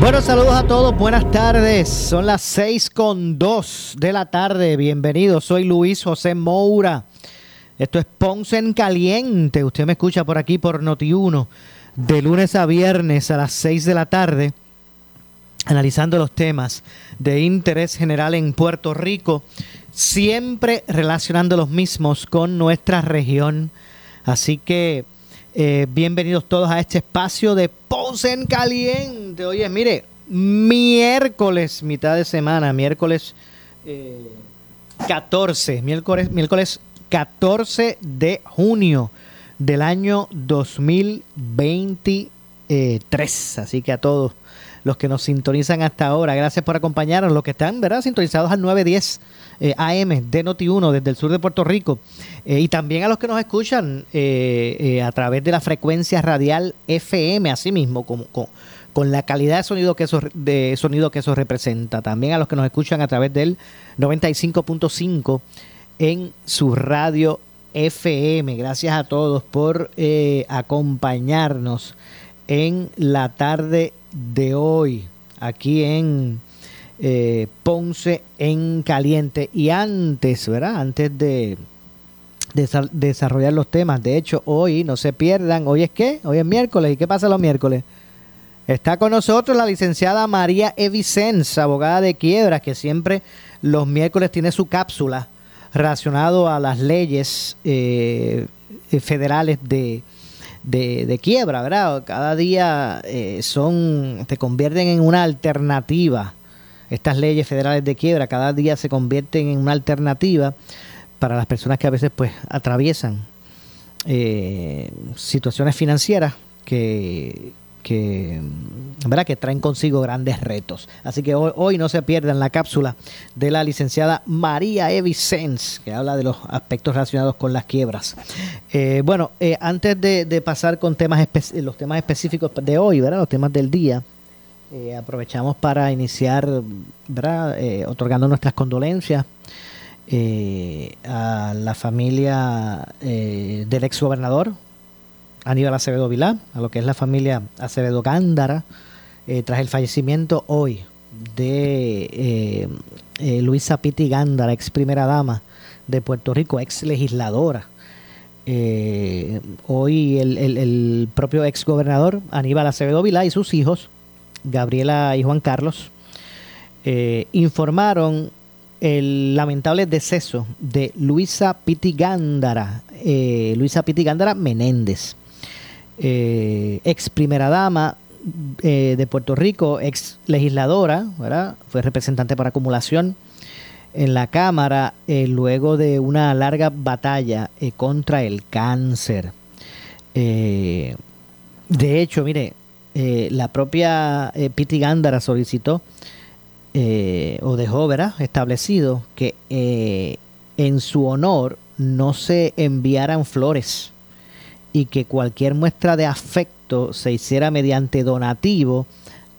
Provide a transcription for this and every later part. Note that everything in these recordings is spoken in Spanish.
Bueno, saludos a todos, buenas tardes. Son las 6 con 2 de la tarde. Bienvenidos, soy Luis José Moura. Esto es Ponce en Caliente. Usted me escucha por aquí por Noti1 de lunes a viernes a las 6 de la tarde, analizando los temas de interés general en Puerto Rico, siempre relacionando los mismos con nuestra región. Así que eh, bienvenidos todos a este espacio de Ponce en Caliente. Oye, mire, miércoles, mitad de semana, miércoles eh, 14, miércoles, miércoles 14 de junio del año 2023. Así que a todos los que nos sintonizan hasta ahora, gracias por acompañarnos. Los que están, ¿verdad? Sintonizados al 910 eh, AM de Noti1 desde el sur de Puerto Rico. Eh, y también a los que nos escuchan eh, eh, a través de la frecuencia radial FM, así mismo, como, con, con la calidad de sonido que eso, de sonido que eso representa. También a los que nos escuchan a través del 95.5 en su radio FM. Gracias a todos por acompañarnos en la tarde de hoy aquí en eh, Ponce en Caliente. Y antes, ¿verdad? Antes de, de desa- desarrollar los temas, de hecho, hoy no se pierdan. ¿Hoy es qué? Hoy es miércoles. ¿Y qué pasa los miércoles? Está con nosotros la licenciada María Evicens, abogada de quiebras, que siempre los miércoles tiene su cápsula relacionado a las leyes eh, eh, federales de, de, quiebra, ¿verdad? Cada día eh, son, se convierten en una alternativa. Estas leyes federales de quiebra cada día se convierten en una alternativa para las personas que a veces pues atraviesan eh, situaciones financieras que, que, ¿verdad? que traen consigo grandes retos. Así que hoy, hoy no se pierdan la cápsula de la licenciada María Evicens, que habla de los aspectos relacionados con las quiebras. Eh, bueno, eh, antes de, pasar con temas los temas específicos de hoy, ¿verdad? los temas del día, eh, aprovechamos para iniciar, ¿verdad? Otorgando nuestras condolencias a la familia del ex gobernador Aníbal Acevedo Vilá, a lo que es la familia Acevedo Gándara, eh, tras el fallecimiento hoy de eh, eh, Luisa Piti Gándara, ex primera dama de Puerto Rico, ex legisladora. Hoy el, propio ex gobernador Aníbal Acevedo Vilá y sus hijos, Gabriela y Juan Carlos, informaron el lamentable deceso de Luisa Piti Gándara, eh, Luisa Piti Gándara Menéndez, eh, ex primera dama eh, de Puerto Rico, ex legisladora, ¿verdad? fue representante por acumulación en la Cámara eh, luego de una larga batalla contra el cáncer. De hecho, mire, la propia Piti Gándara solicitó o dejó ¿verdad? establecido que en su honor no se enviaran flores y que cualquier muestra de afecto se hiciera mediante donativo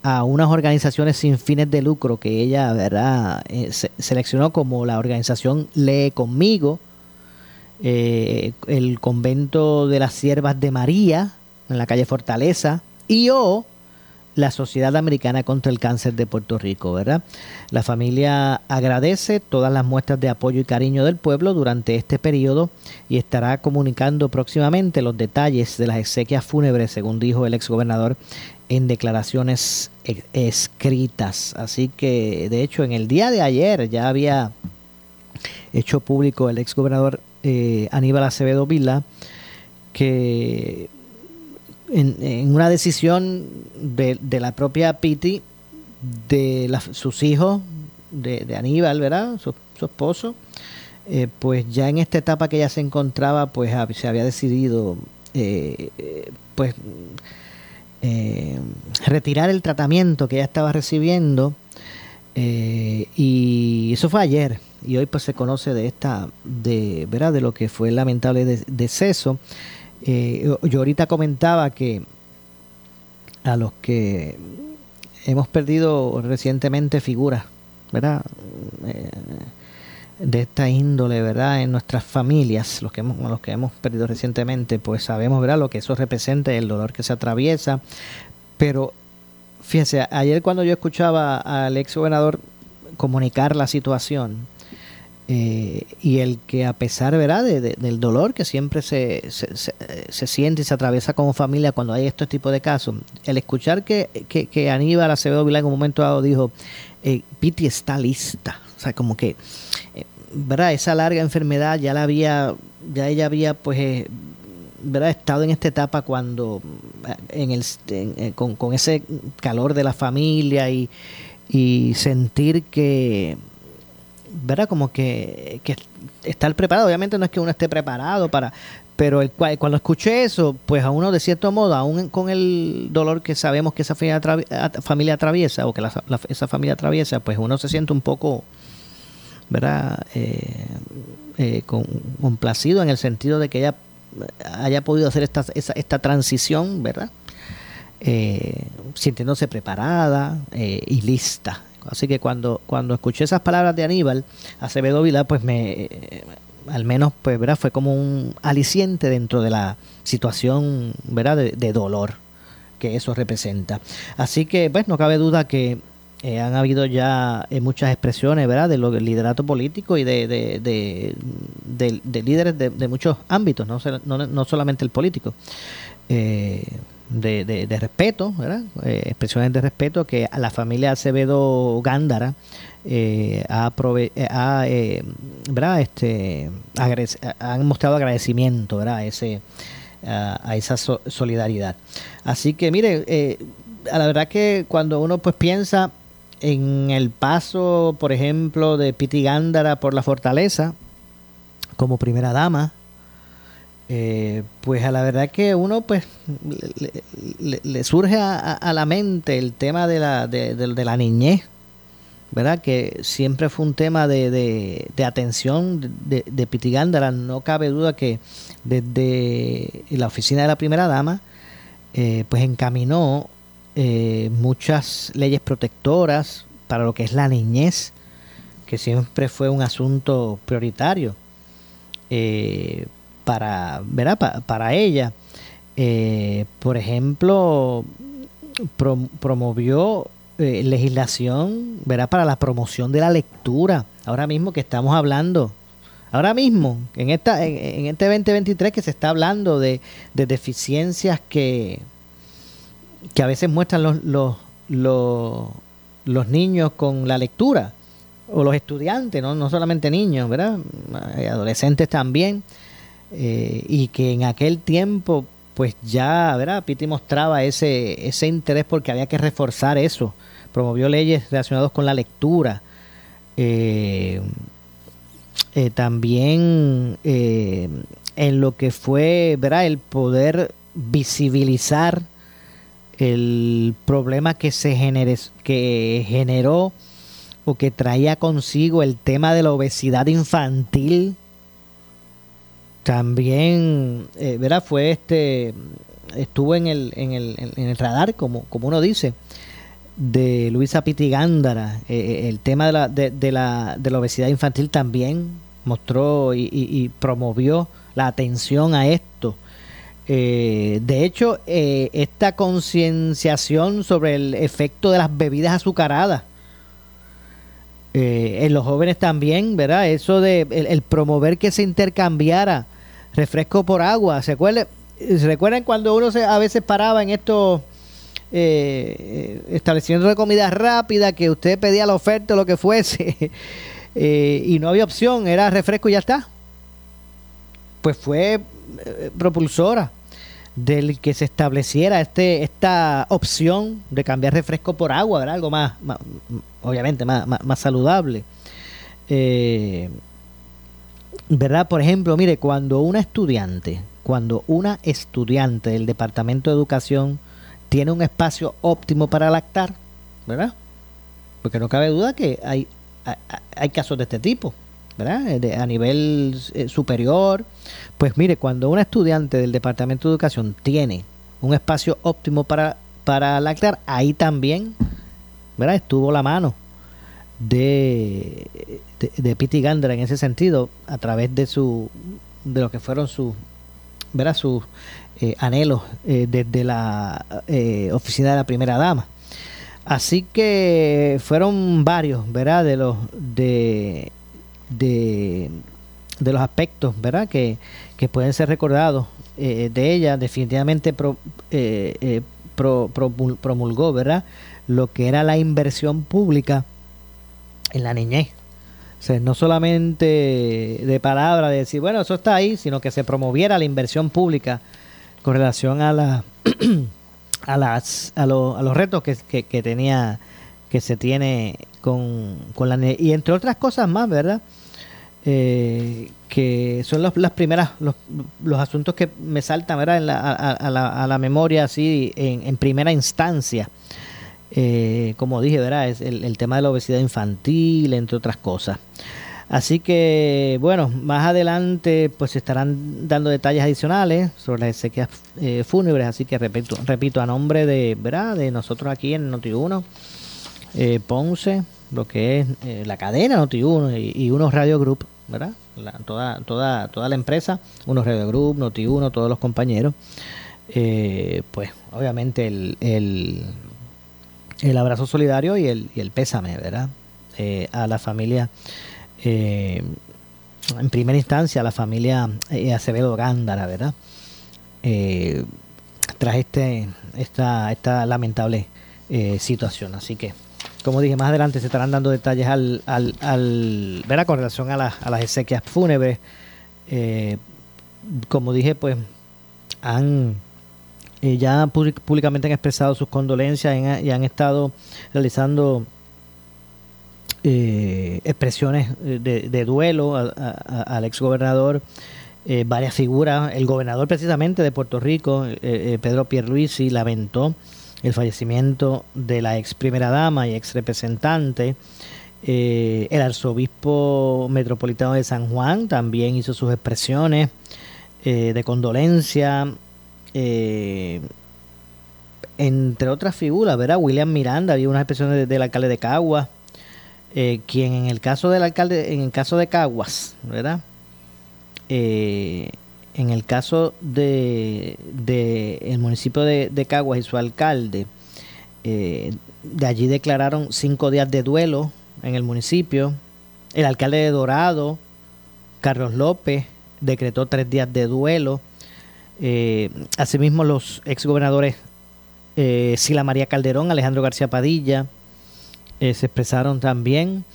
a unas organizaciones sin fines de lucro que ella verdad Eh, se- seleccionó como la organización Lee conmigo eh, el convento de las siervas de María en la calle Fortaleza y o la Sociedad Americana contra el Cáncer de Puerto Rico, ¿verdad? La familia agradece todas las muestras de apoyo y cariño del pueblo durante este periodo y estará comunicando próximamente los detalles de las exequias fúnebres, según dijo el exgobernador en declaraciones e- escritas. Así que, de hecho, en el día de ayer ya había hecho público el exgobernador eh, Aníbal Acevedo Vila que en, una decisión de, de la propia Piti, de sus hijos, de, Aníbal, ¿verdad? Su, esposo, eh, pues ya en esta etapa que ella se encontraba, pues se había decidido, eh, eh, pues, eh, retirar el tratamiento que ella estaba recibiendo y eso fue ayer y hoy pues se conoce de esta, de, ¿verdad? de lo que fue el lamentable deceso. Eh, yo ahorita comentaba que a los que hemos perdido recientemente figuras, ¿verdad? Eh, de esta índole, ¿verdad? En nuestras familias, los que hemos, los que hemos perdido recientemente, pues sabemos, ¿verdad? Lo que eso representa, el dolor que se atraviesa. Pero, fíjese, ayer cuando yo escuchaba al ex gobernador comunicar la situación, eh, y el que a pesar ¿verdad? del dolor que siempre se, se, siente y se atraviesa como familia cuando hay este tipo de casos, el escuchar que, que, Aníbal Acevedo Vilá en un momento dado dijo, eh, Piti está lista, o sea, como que, eh, ¿verdad? Esa larga enfermedad ya la había, ya ella había pues... Eh, ¿verdad? estado en esta etapa cuando en el, con, con, ese calor de la familia y, y sentir que ¿verdad? Como que, que estar preparado. Obviamente no es que uno esté preparado para, pero el, cuando escuché eso, pues a uno de cierto modo, aún con el dolor que sabemos que esa familia, atraviesa o que esa familia atraviesa, pues uno se siente un poco, ¿verdad? Eh, eh, complacido en el sentido de que ella haya podido hacer esta, esta transición, ¿verdad? Eh, sintiéndose preparada y lista Así que cuando, cuando escuché esas palabras de Aníbal Acevedo Vila, pues me, al menos, pues, ¿verdad? Fue como un aliciente dentro de la situación, ¿verdad? De, dolor que eso representa. Así que, pues, no cabe duda que eh, han habido ya eh, muchas expresiones, ¿verdad? De lo, del liderato político y de, de, de líderes de, muchos ámbitos, no, no, no solamente el político. Eh, de, de, respeto. Eh, expresiones de respeto que a la familia Acevedo Gándara eh, ha, eh, ¿verdad? Este, han mostrado agradecimiento ¿verdad? A, ese, a, esa solidaridad. Así que mire, a la verdad que cuando uno pues piensa en el paso, por ejemplo, de Piti Gándara por la fortaleza como primera dama, eh, pues a la verdad que uno pues le, surge a, la mente el tema de la, de, la niñez, ¿verdad? Que siempre fue un tema de, de atención de, de Pitigándara. No cabe duda que desde la oficina de la primera dama, eh, pues encaminó eh, muchas leyes protectoras para lo que es la niñez, que siempre fue un asunto prioritario. Eh, para, para ella. Eh, por ejemplo, promovió eh, legislación ¿verdad? para la promoción de la lectura. Ahora mismo que estamos hablando, ahora mismo, en, esta, en, este 2023 que se está hablando de, deficiencias que, que a veces muestran los, los, los, los niños con la lectura o los estudiantes, no, no solamente niños, ¿verdad? Adolescentes también. Eh, y que en aquel tiempo pues ya, ¿verdad? Piti mostraba ese, ese interés porque había que reforzar eso. Promovió leyes relacionadas con la lectura. Eh, eh, también en lo que fue, ¿verdad? El poder visibilizar el problema que se que generó o que traía consigo el tema de la obesidad infantil también, eh, ¿verdad? Fue este, estuvo en el, en el, en el radar, como, como uno dice, de Luisa Pitigándara. Eh, eh, el tema de la, de, la, de la obesidad infantil también mostró y, promovió la atención a esto. Eh, de hecho, esta concienciación sobre el efecto de las bebidas azucaradas en los jóvenes también, ¿verdad? Eso de el, promover que se intercambiara refresco por agua. ¿Se acuerdan, ¿se recuerdan cuando uno se, a veces paraba en estos eh, establecimientos de comida rápida que usted pedía la oferta o lo que fuese eh, y no había opción, era refresco y ya está? Pues fue eh, propulsora del que se estableciera este esta opción de cambiar refresco por agua, ¿verdad? algo más, obviamente más, más, más saludable. Eh, ¿verdad? Por ejemplo, mire, cuando una estudiante, cuando una estudiante del Departamento de Educación tiene un espacio óptimo para lactar, ¿verdad? porque no cabe duda que hay, hay, casos de este tipo, ¿verdad? a nivel eh, superior. Pues mire, cuando un estudiante del Departamento de Educación tiene un espacio óptimo para, para lactar, ahí también, ¿verdad? Estuvo la mano de, de, de Pity Gander en ese sentido, a través de su de lo que fueron sus eh, anhelos eh, desde la eh, oficina de la primera dama. Así que fueron varios, ¿verdad? De los de, de, los aspectos, ¿verdad? Que, que pueden ser recordados de ella. Definitivamente promulgó, ¿verdad? Lo que era la inversión pública en la niñez. O sea, no solamente de palabra, de decir, bueno, eso está ahí, sino que se promoviera la inversión pública con relación a la a las a, los retos que, que, tenía que se tiene con, con la y entre otras cosas más verdad eh, que son los, las primeras los, los, asuntos que me saltan ¿verdad? En la, a, la, a la memoria así en, en primera instancia eh, como dije, ¿verdad? Es el, tema de la obesidad infantil, entre otras cosas. Así que, bueno, más adelante pues se estarán dando detalles adicionales sobre las exequias eh, fúnebres, así que repito, repito, a nombre de, ¿verdad? de nosotros aquí en Noti1, eh, Ponce, lo que es la cadena Noti1 y, unos Radio Group, ¿verdad? Toda, toda, toda la empresa, unos Radio Group, Noti1, todos los compañeros, pues obviamente el el abrazo solidario y el, y el pésame, ¿verdad? Eh, a la familia, eh, en primera instancia, a la familia eh, Acevedo Gándara, ¿verdad? tras este, esta, esta lamentable situación. Así que, como dije, más adelante se estarán dando detalles al, al, al ¿verdad? con relación a, a las exequias fúnebres. como dije, pues han eh, ya públicamente han expresado sus condolencias y han estado realizando eh, expresiones eh, de, duelo al exgobernador, eh, varias figuras. El gobernador precisamente de Puerto Rico, Pedro Pierluisi, lamentó el fallecimiento de la ex primera dama y ex representante. el arzobispo metropolitano de San Juan también hizo sus expresiones de condolencia eh, entre otras figuras, ¿verdad? William Miranda, había unas expresiones del alcalde de Caguas, eh, quien en el caso del alcalde, en el caso de Caguas, ¿verdad? Eh, en el caso de, de el municipio de, de, Caguas y su alcalde, de allí declararon cinco días de duelo en el municipio. El alcalde de Dorado, Carlos López, decretó tres días de duelo. Eh, asimismo, los exgobernadores eh, Sila María Calderón, Alejandro García Padilla, eh, se expresaron también,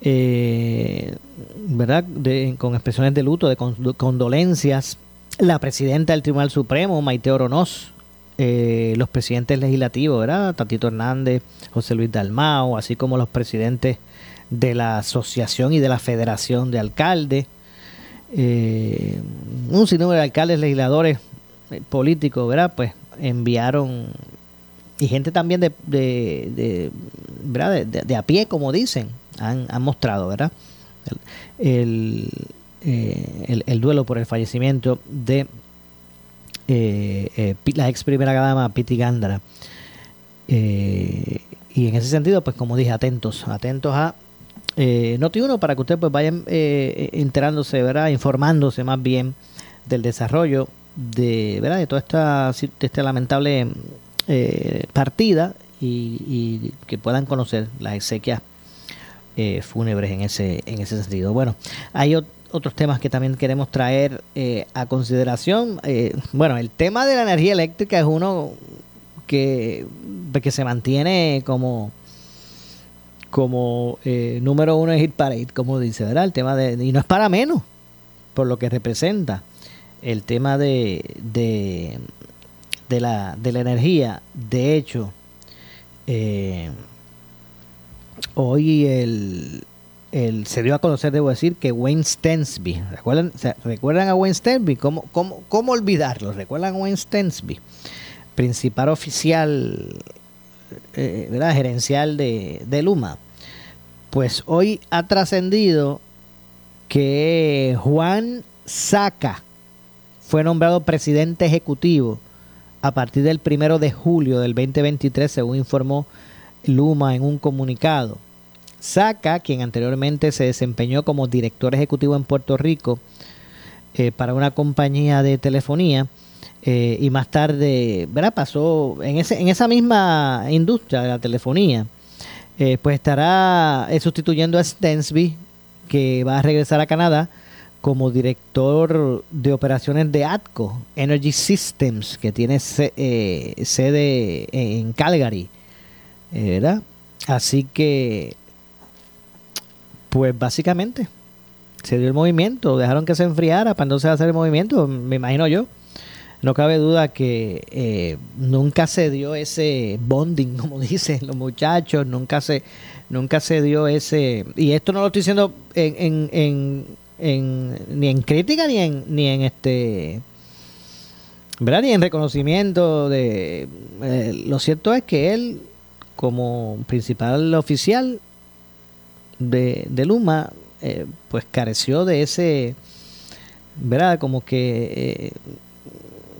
eh, ¿verdad? con expresiones de luto, de condolencias. La presidenta del Tribunal Supremo, Maite Oronoz, los presidentes legislativos, ¿verdad? Tatito Hernández, José Luis Dalmao, así como los presidentes de la Asociación y de la Federación de Alcaldes eh, un sinnúmero de alcaldes, legisladores, eh, políticos, ¿verdad? Pues enviaron, y gente también de, de, ¿verdad? De, a pie, como dicen, han, mostrado, ¿verdad? El, eh, el, duelo por el fallecimiento de eh, la ex primera dama Piti Gándara. y en ese sentido, pues como dije, atentos, atentos a eh, Noti uno para que usted pues vayan eh, enterándose, ¿verdad? Informándose más bien del desarrollo de, ¿verdad? De toda esta, esta lamentable eh, partida y, que puedan conocer las exequias eh, fúnebres en ese, en ese sentido. Bueno, hay otros temas que también queremos traer a consideración. bueno, el tema de la energía eléctrica es uno que, que se mantiene como como eh, número uno es Hit Parade, como dice, ¿verdad? El tema de, y no es para menos, por lo que representa el tema de, de, de, la, de la energía. De hecho, eh, hoy el, el, se dio a conocer, debo decir, que Wayne Stensby, ¿recuerdan, ¿recuerdan a Wayne Stensby? ¿Cómo, cómo, cómo olvidarlo? ¿Recuerdan a Wayne Stensby? Principal oficial eh, gerencial de, de Luma. Pues hoy ha trascendido que Juan Saca fue nombrado presidente ejecutivo a partir del primero de julio del 2023, según informó Luma en un comunicado. Saca, quien anteriormente se desempeñó como director ejecutivo en Puerto Rico eh, para una compañía de telefonía, eh, y más tarde, ¿verdad? Pasó en, ese, en esa misma industria de la telefonía, eh, pues estará sustituyendo a Stensby, que va a regresar a Canadá como director de operaciones de ATCO, Energy Systems, que tiene sede en Calgary, ¿verdad? Así que pues básicamente se dio el movimiento, dejaron que se enfriara para entonces hacer el movimiento, me imagino yo. No cabe duda que eh, nunca se dio ese bonding, como dicen los muchachos, nunca se, nunca se dio ese... Y esto no lo estoy diciendo en, en, en, ni en crítica ni en, ni en este... ¿verdad? Ni en reconocimiento de... Eh, lo cierto es que él, como principal oficial, de, Luma, eh, pues careció de ese, ¿verdad? Como que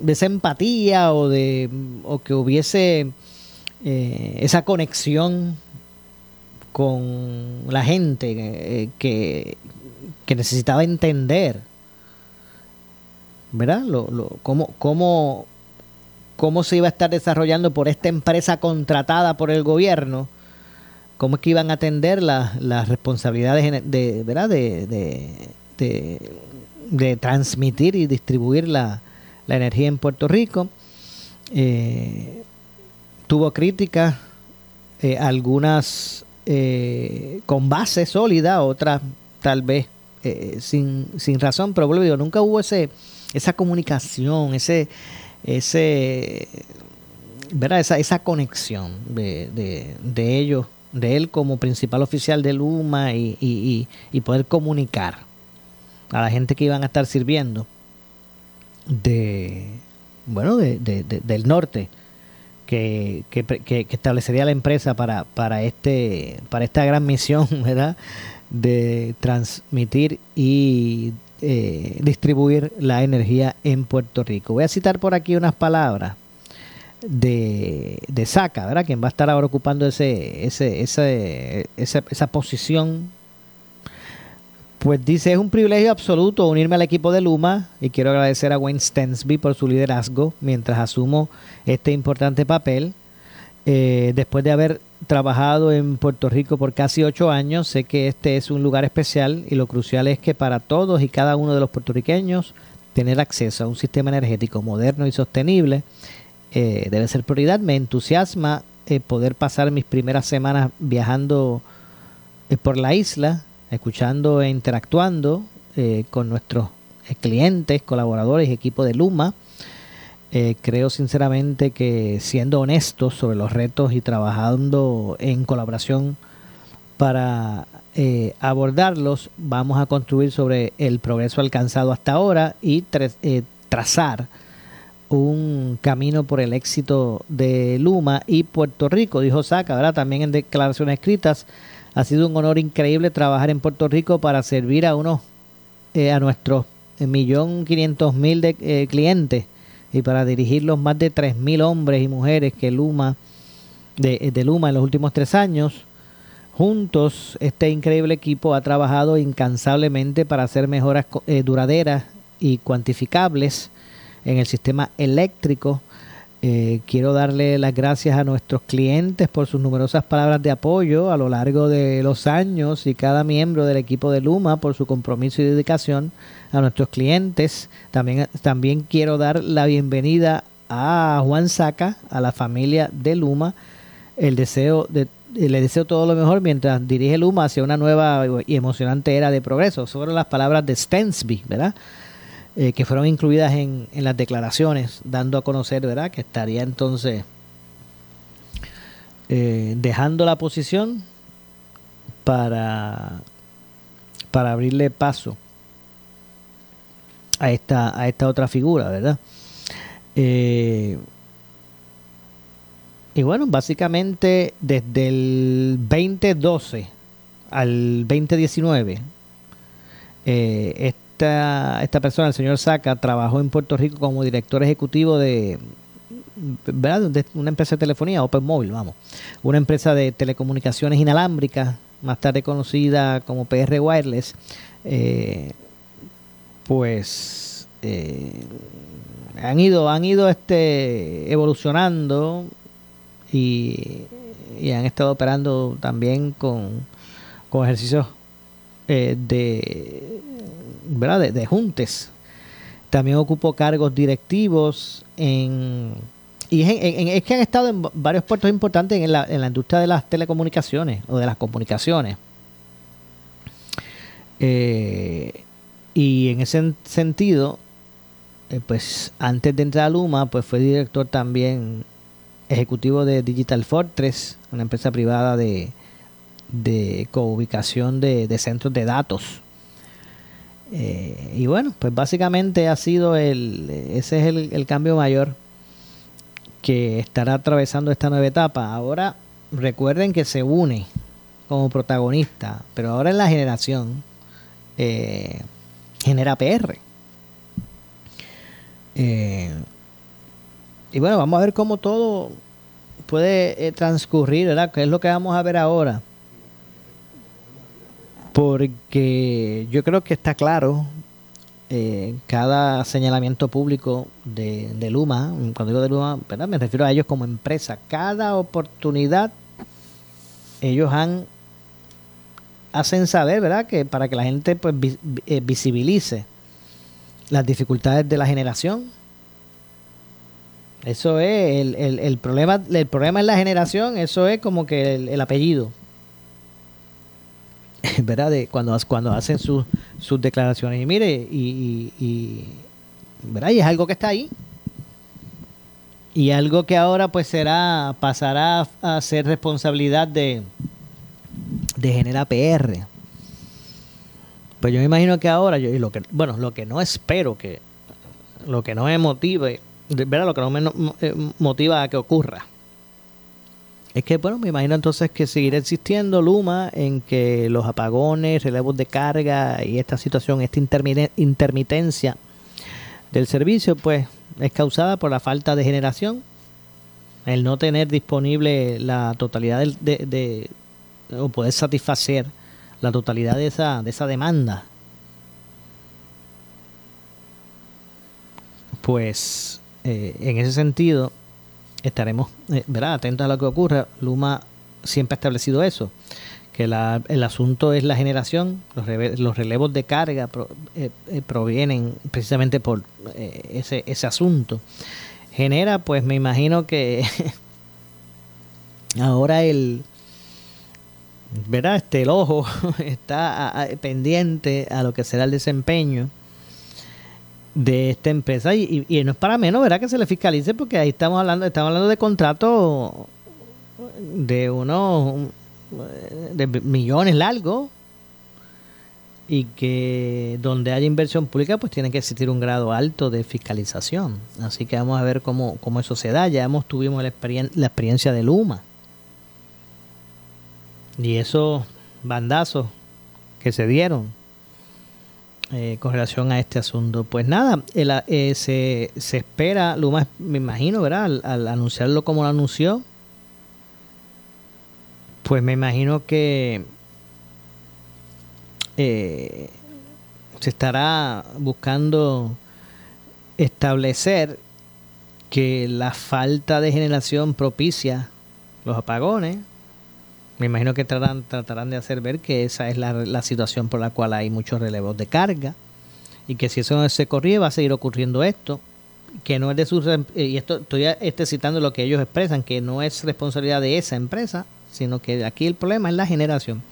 de esa empatía o de o que hubiese eh, esa conexión con la gente que, que, necesitaba entender, ¿verdad? Lo, lo, cómo, cómo, cómo se iba a estar desarrollando por esta empresa contratada por el gobierno cómo es que iban a atender las responsabilidades de, ¿verdad? De, de, transmitir y distribuir la, energía en Puerto Rico. Eh, tuvo críticas, eh, algunas eh, con base sólida, otras tal vez sin, sin razón, pero vuelvo nunca hubo ese, esa comunicación, ese, ese. Esa, esa conexión de, de, de ellos de él como principal oficial de Luma y, poder comunicar a la gente que iban a estar sirviendo de bueno de, del norte que, que, establecería la empresa para, para este para esta gran misión verdad de transmitir y eh, distribuir la energía en Puerto Rico voy a citar por aquí unas palabras de, de Saca, ¿verdad? Quien va a estar ahora ocupando ese, ese, ese, esa, esa posición. Pues dice, es un privilegio absoluto unirme al equipo de Luma y quiero agradecer a Wayne Stensby por su liderazgo mientras asumo este importante papel. Eh, después de haber trabajado en Puerto Rico por casi ocho años, sé que este es un lugar especial y lo crucial es que para todos y cada uno de los puertorriqueños tener acceso a un sistema energético moderno y sostenible eh, debe ser prioridad. Me entusiasma eh, poder pasar mis primeras semanas viajando eh, por la isla, escuchando e interactuando con nuestros clientes, colaboradores y equipo de Luma. creo sinceramente que siendo honestos sobre los retos y trabajando en colaboración para abordarlos, vamos a construir sobre el progreso alcanzado hasta ahora y trazar un camino por el éxito de Luma y Puerto Rico, dijo Saca, ¿verdad? También en declaraciones escritas. Ha sido un honor increíble trabajar en Puerto Rico para servir a unos, eh, a nuestros millón quinientos mil de eh, clientes y para dirigir los más de tres mil hombres y mujeres que Luma, de, Luma en los últimos tres años. Juntos, este increíble equipo ha trabajado incansablemente para hacer mejoras eh, duraderas y cuantificables en el sistema eléctrico. Eh, quiero darle las gracias a nuestros clientes por sus numerosas palabras de apoyo a lo largo de los años y cada miembro del equipo de Luma por su compromiso y dedicación a nuestros clientes. También, también quiero dar la bienvenida a Juan Saca, a la familia de Luma. El deseo de, le deseo todo lo mejor mientras dirige Luma hacia una nueva y emocionante era de progreso. Sobre las palabras de Stensby, ¿verdad? Eh, que fueron incluidas en, en, las declaraciones, dando a conocer, ¿verdad?, que estaría entonces eh, dejando la posición para, para abrirle paso a esta, a esta otra figura, ¿verdad? Eh, y bueno, básicamente desde el 2012 al 2019, eh, esta, persona, el señor Saca, trabajó en Puerto Rico como director ejecutivo de, ¿verdad? una empresa de telefonía, Open Mobile, vamos, una empresa de telecomunicaciones inalámbricas, más tarde conocida como PR Wireless, eh, pues eh, han ido, han ido este, evolucionando y, han estado operando también con, con ejercicios eh, de, ¿verdad? De, juntes. También ocupó cargos directivos en... Y es, que han estado en varios puertos importantes en la, en la industria de las telecomunicaciones o de las comunicaciones. Eh, y en ese sentido, eh, pues antes de entrar a Luma, pues fue director también ejecutivo de Digital Fortress, una empresa privada de, de co-ubicación de, centros de datos. Eh, y bueno, pues básicamente ha sido el, ese es el, cambio mayor que estará atravesando esta nueva etapa. Ahora recuerden que se une como protagonista, pero ahora en la generación eh, genera PR. Eh, y bueno, vamos a ver cómo todo puede eh, transcurrir, ¿verdad? ¿Qué es lo que vamos a ver ahora? Porque yo creo que está claro eh, cada señalamiento público de, de, Luma, cuando digo de Luma, ¿verdad? me refiero a ellos como empresa, cada oportunidad ellos han hacen saber, ¿verdad? Que para que la gente pues eh, visibilice las dificultades de la generación, eso es el, el, el, problema, el problema en la generación, eso es como que el, apellido. ¿Verdad? De cuando, cuando hacen sus, sus declaraciones. Y mire, y, y, ¿verdad? y es algo que está ahí. Y algo que ahora pues será, pasará a ser responsabilidad de, de Genera PR. Pues yo me imagino que ahora, yo, y lo que, bueno, lo que no espero que, lo que no me motive ¿verdad? Lo que no me eh, motiva a que ocurra. Es que, bueno, me imagino entonces que seguirá existiendo Luma en que los apagones, relevos de carga y esta situación, esta intermitencia del servicio, pues es causada por la falta de generación, el no tener disponible la totalidad de, de o poder satisfacer la totalidad de esa, de esa demanda. Pues eh, en ese sentido, estaremos eh, atentos a lo que ocurra. Luma siempre ha establecido eso, que el asunto es la generación, los, relevos de carga eh, provienen precisamente por ese, ese asunto. Genera, pues me imagino que ahora el, ¿verdad? Este, el ojo está pendiente a lo que será el desempeño de esta empresa y, y, no es para menos, ¿verdad? Que se le fiscalice porque ahí estamos hablando, estamos hablando de contratos de unos de millones largos y que donde haya inversión pública pues tiene que existir un grado alto de fiscalización. Así que vamos a ver cómo, cómo eso se da. Ya hemos tuvimos la, la experiencia de Luma y esos bandazos que se dieron eh, con relación a este asunto. Pues nada, eh, se, se, espera, Luma, me imagino, ¿verdad? Al, anunciarlo como lo anunció, pues me imagino que eh, se estará buscando establecer que la falta de generación propicia los apagones, me imagino que tratarán, de hacer ver que esa es la, situación por la cual hay muchos relevos de carga y que si eso no se corría va a seguir ocurriendo esto que no es de su eh, y esto estoy este, citando lo que ellos expresan que no es responsabilidad de esa empresa sino que aquí el problema es la generación.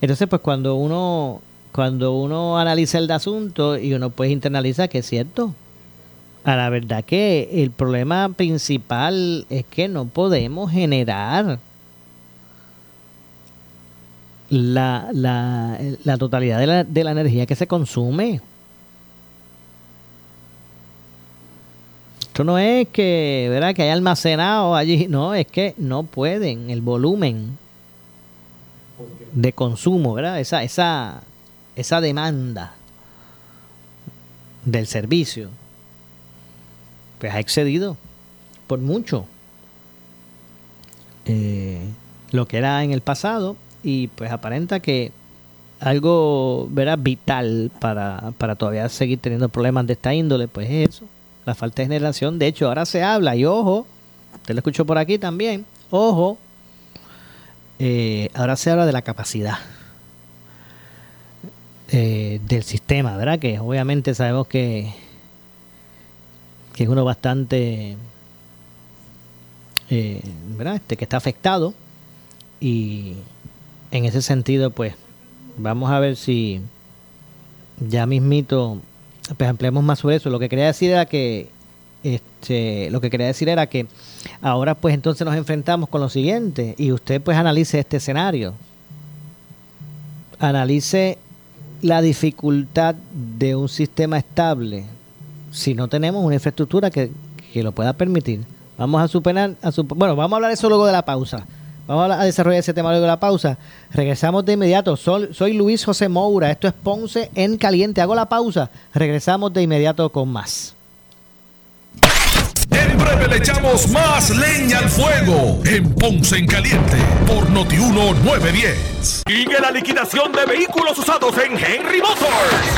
Entonces pues cuando uno cuando uno analiza el asunto y uno puede internalizar que es cierto a la verdad que el problema principal es que no podemos generar la, la, la totalidad de la, de la energía que se consume. Esto no es que, ¿verdad? que hay almacenado allí, no, es que no pueden, el volumen de consumo, ¿verdad? Esa, esa, esa demanda del servicio, pues ha excedido por mucho eh, lo que era en el pasado y pues aparenta que algo ¿verdad? vital para, para todavía seguir teniendo problemas de esta índole, pues es eso, la falta de generación. De hecho, ahora se habla, y ojo, usted lo escucho por aquí también, ojo, eh, ahora se habla de la capacidad eh, del sistema, ¿verdad? Que obviamente sabemos que, que es uno bastante, eh, ¿verdad? Este, que está afectado y en ese sentido, pues, vamos a ver si ya mismito, pues ampliamos más sobre eso. Lo que quería decir era que, este, lo que quería decir era que ahora, pues, entonces nos enfrentamos con lo siguiente y usted, pues, analice este escenario. Analice la dificultad de un sistema estable si no tenemos una infraestructura que, que lo pueda permitir. Vamos a superar, a bueno, vamos a hablar eso luego de la pausa. Vamos a, desarrollar ese tema luego de la pausa. Regresamos de inmediato. Soy, Luis José Moura. Esto es Ponce en Caliente. Hago la pausa. Regresamos de inmediato con más. En breve le echamos más leña al fuego en Ponce en Caliente por Notiuno 910. Sigue la liquidación de vehículos usados en Henry Motors,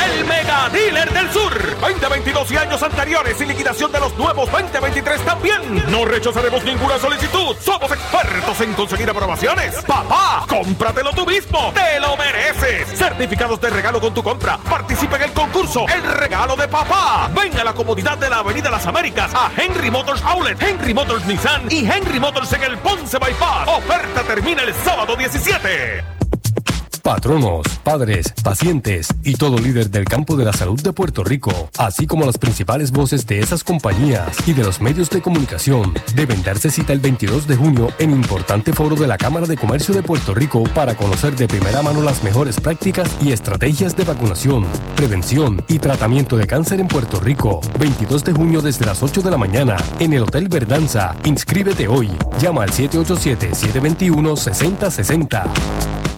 el mega dealer del sur. 2022 y años anteriores y liquidación de los nuevos 2023 también. No rechazaremos ninguna solicitud. Somos expertos en conseguir aprobaciones. Papá, cómpratelo tú mismo. Te lo mereces. Certificados de regalo con tu compra. Participa en el concurso El Regalo de Papá. Venga a la comodidad de la Avenida Las Américas a Henry Motors Outlet, Henry Motors Nissan y Henry Motors en el Ponce Bypass. Oferta termina el sábado 17. Patronos, padres, pacientes y todo líder del campo de la salud de Puerto Rico, así como las principales voces de esas compañías y de los medios de comunicación, deben darse cita el 22 de junio en importante foro de la Cámara de Comercio de Puerto Rico para conocer de primera mano las mejores prácticas y estrategias de vacunación, prevención y tratamiento de cáncer en Puerto Rico. 22 de junio desde las 8 de la mañana en el Hotel Verdanza. Inscríbete hoy. Llama al 787-721-6060.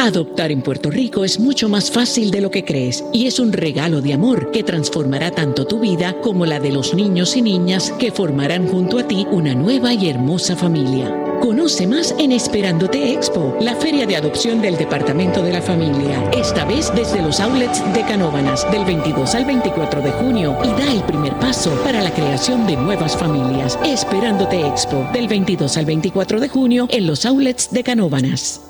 Adoptar en Puerto Rico es mucho más fácil de lo que crees y es un regalo de amor que transformará tanto tu vida como la de los niños y niñas que formarán junto a ti una nueva y hermosa familia. Conoce más en Esperándote Expo, la feria de adopción del Departamento de la Familia, esta vez desde los outlets de Canóvanas del 22 al 24 de junio y da el primer paso para la creación de nuevas familias. Esperándote Expo del 22 al 24 de junio en los outlets de Canóvanas.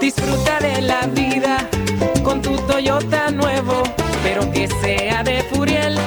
Disfruta de la vida con tu Toyota nuevo, pero que sea de Furiel,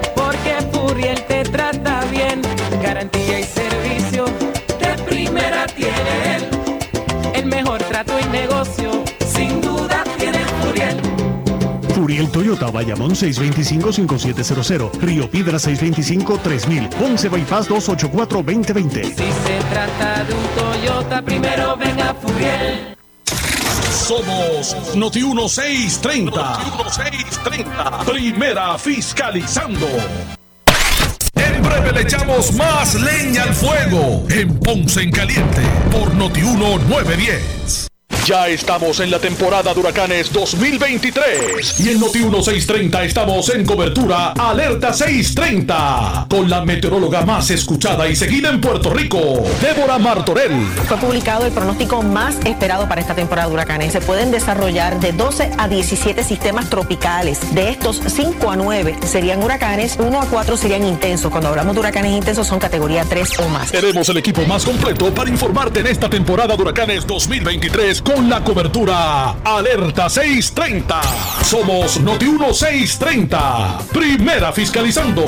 Furiel Toyota, Bayamón 625-5700, Río Piedra 625-3000, Ponce Bypass 284-2020. Si se trata de un Toyota, primero venga Furiel. Somos Noti 1630. Noti 1630. Primera fiscalizando. En breve le echamos más leña al fuego en Ponce en Caliente por Noti 1910. Ya estamos en la temporada de huracanes 2023 y en Noti 1630 estamos en cobertura Alerta 630 con la meteoróloga más escuchada y seguida en Puerto Rico, Débora Martorell. Fue publicado el pronóstico más esperado para esta temporada de huracanes. Se pueden desarrollar de 12 a 17 sistemas tropicales. De estos, 5 a 9 serían huracanes, 1 a 4 serían intensos. Cuando hablamos de huracanes intensos son categoría 3 o más. Tenemos el equipo más completo para informarte en esta temporada de huracanes 2023 con la cobertura Alerta 630. Somos Noti 1630. Primera fiscalizando.